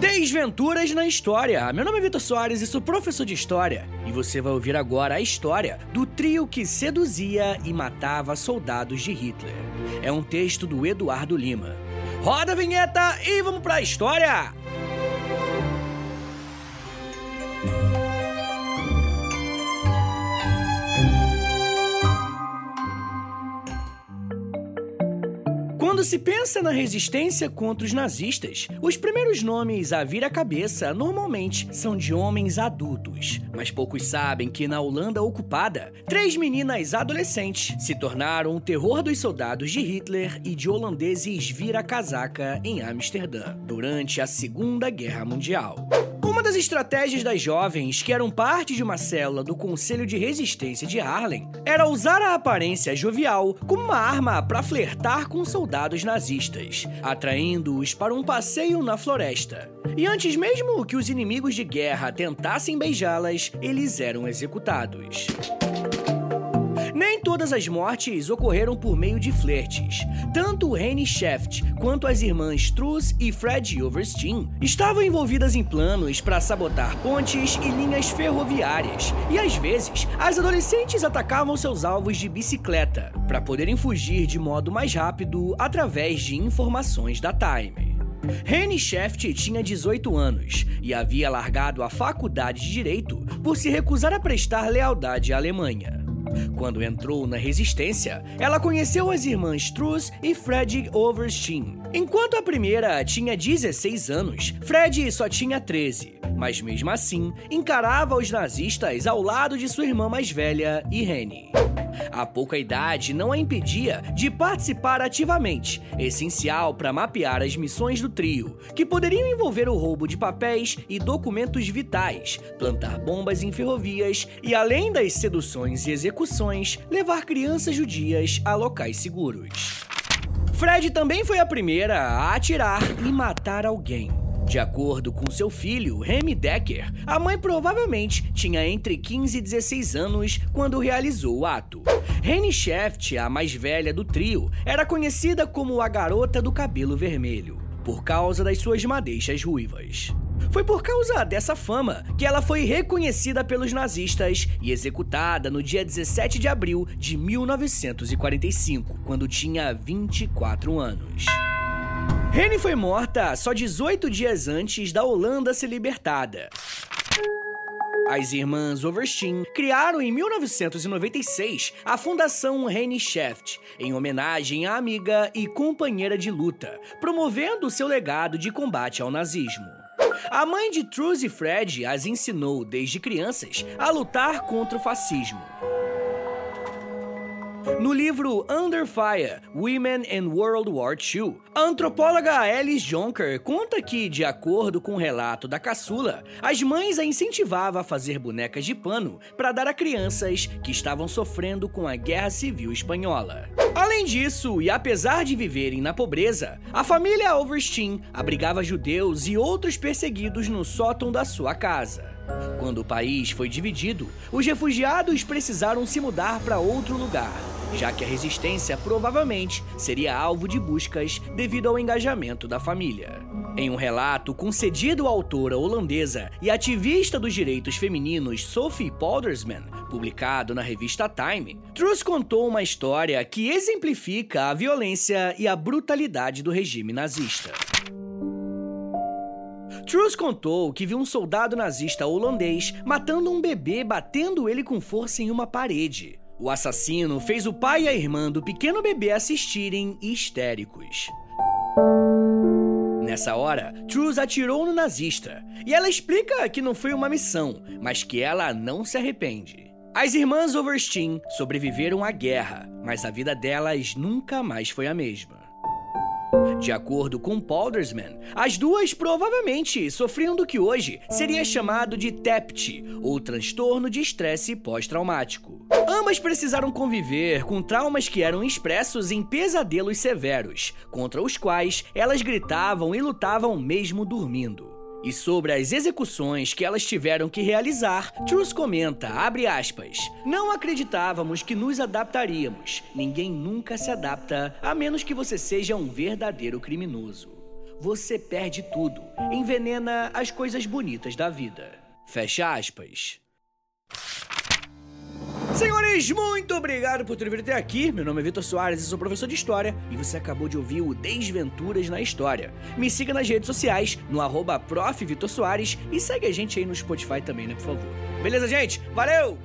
Desventuras na História. Meu nome é Vitor Soares e sou professor de História. E você vai ouvir agora a história do trio que seduzia e matava soldados de Hitler. É um texto do Eduardo Lima. Roda a vinheta e vamos pra história! Se pensa na resistência contra os nazistas, os primeiros nomes a vir à cabeça normalmente são de homens adultos. Mas poucos sabem que na Holanda ocupada, três meninas adolescentes se tornaram o terror dos soldados de Hitler e de holandeses vira-casaca em Amsterdã durante a Segunda Guerra Mundial. Uma das estratégias das jovens, que eram parte de uma célula do Conselho de Resistência de Harlem, era usar a aparência jovial como uma arma para flertar com soldados nazistas, atraindo-os para um passeio na floresta. E antes mesmo que os inimigos de guerra tentassem beijá-las, eles eram executados. Nem todas as mortes ocorreram por meio de flertes. Tanto Henry Shaft quanto as irmãs Truss e Fred Overstein estavam envolvidas em planos para sabotar pontes e linhas ferroviárias. E às vezes, as adolescentes atacavam seus alvos de bicicleta para poderem fugir de modo mais rápido através de informações da Time. Henry Shaft tinha 18 anos e havia largado a faculdade de Direito por se recusar a prestar lealdade à Alemanha. Quando entrou na resistência, ela conheceu as irmãs Truss e Fred Overstein. Enquanto a primeira tinha 16 anos, Fred só tinha 13, mas mesmo assim encarava os nazistas ao lado de sua irmã mais velha, Irene. A pouca idade não a impedia de participar ativamente, essencial para mapear as missões do trio, que poderiam envolver o roubo de papéis e documentos vitais, plantar bombas em ferrovias e, além das seduções e execuções, levar crianças judias a locais seguros. Fred também foi a primeira a atirar e matar alguém. De acordo com seu filho, Remy Decker, a mãe provavelmente tinha entre 15 e 16 anos quando realizou o ato. Rene Shaft, a mais velha do trio, era conhecida como a garota do cabelo vermelho, por causa das suas madeixas ruivas. Foi por causa dessa fama que ela foi reconhecida pelos nazistas e executada no dia 17 de abril de 1945, quando tinha 24 anos. Rene foi morta só 18 dias antes da Holanda ser libertada. As irmãs Overstein criaram em 1996 a Fundação Rene Shaft, em homenagem à amiga e companheira de luta, promovendo seu legado de combate ao nazismo. A mãe de Truss e Fred as ensinou desde crianças a lutar contra o fascismo. No livro Under Fire: Women in World War II, a antropóloga Alice Jonker conta que, de acordo com o relato da caçula, as mães a incentivavam a fazer bonecas de pano para dar a crianças que estavam sofrendo com a Guerra Civil Espanhola. Além disso, e apesar de viverem na pobreza, a família Overstein abrigava judeus e outros perseguidos no sótão da sua casa. Quando o país foi dividido, os refugiados precisaram se mudar para outro lugar, já que a resistência provavelmente seria alvo de buscas devido ao engajamento da família. Em um relato concedido à autora holandesa e ativista dos direitos femininos Sophie Poldersman, publicado na revista Time, Truss contou uma história que exemplifica a violência e a brutalidade do regime nazista. Truss contou que viu um soldado nazista holandês matando um bebê batendo ele com força em uma parede. O assassino fez o pai e a irmã do pequeno bebê assistirem histéricos. Nessa hora, Truss atirou no nazista e ela explica que não foi uma missão, mas que ela não se arrepende. As irmãs Overstein sobreviveram à guerra, mas a vida delas nunca mais foi a mesma. De acordo com Poldersman, as duas provavelmente sofriam do que hoje seria chamado de TEPT, ou transtorno de estresse pós-traumático. Ambas precisaram conviver com traumas que eram expressos em pesadelos severos, contra os quais elas gritavam e lutavam mesmo dormindo. E sobre as execuções que elas tiveram que realizar, Truss comenta, abre aspas, Não acreditávamos que nos adaptaríamos. Ninguém nunca se adapta, a menos que você seja um verdadeiro criminoso. você perde tudo. Envenena as coisas bonitas da vida. Fecha aspas. Senhores, muito obrigado por ter vindo até aqui. Meu nome é Vitor Soares e sou professor de História e você acabou de ouvir o Desventuras na História. Me siga nas redes sociais, no arroba e segue a gente aí no Spotify também, né, por favor. Beleza, gente? Valeu!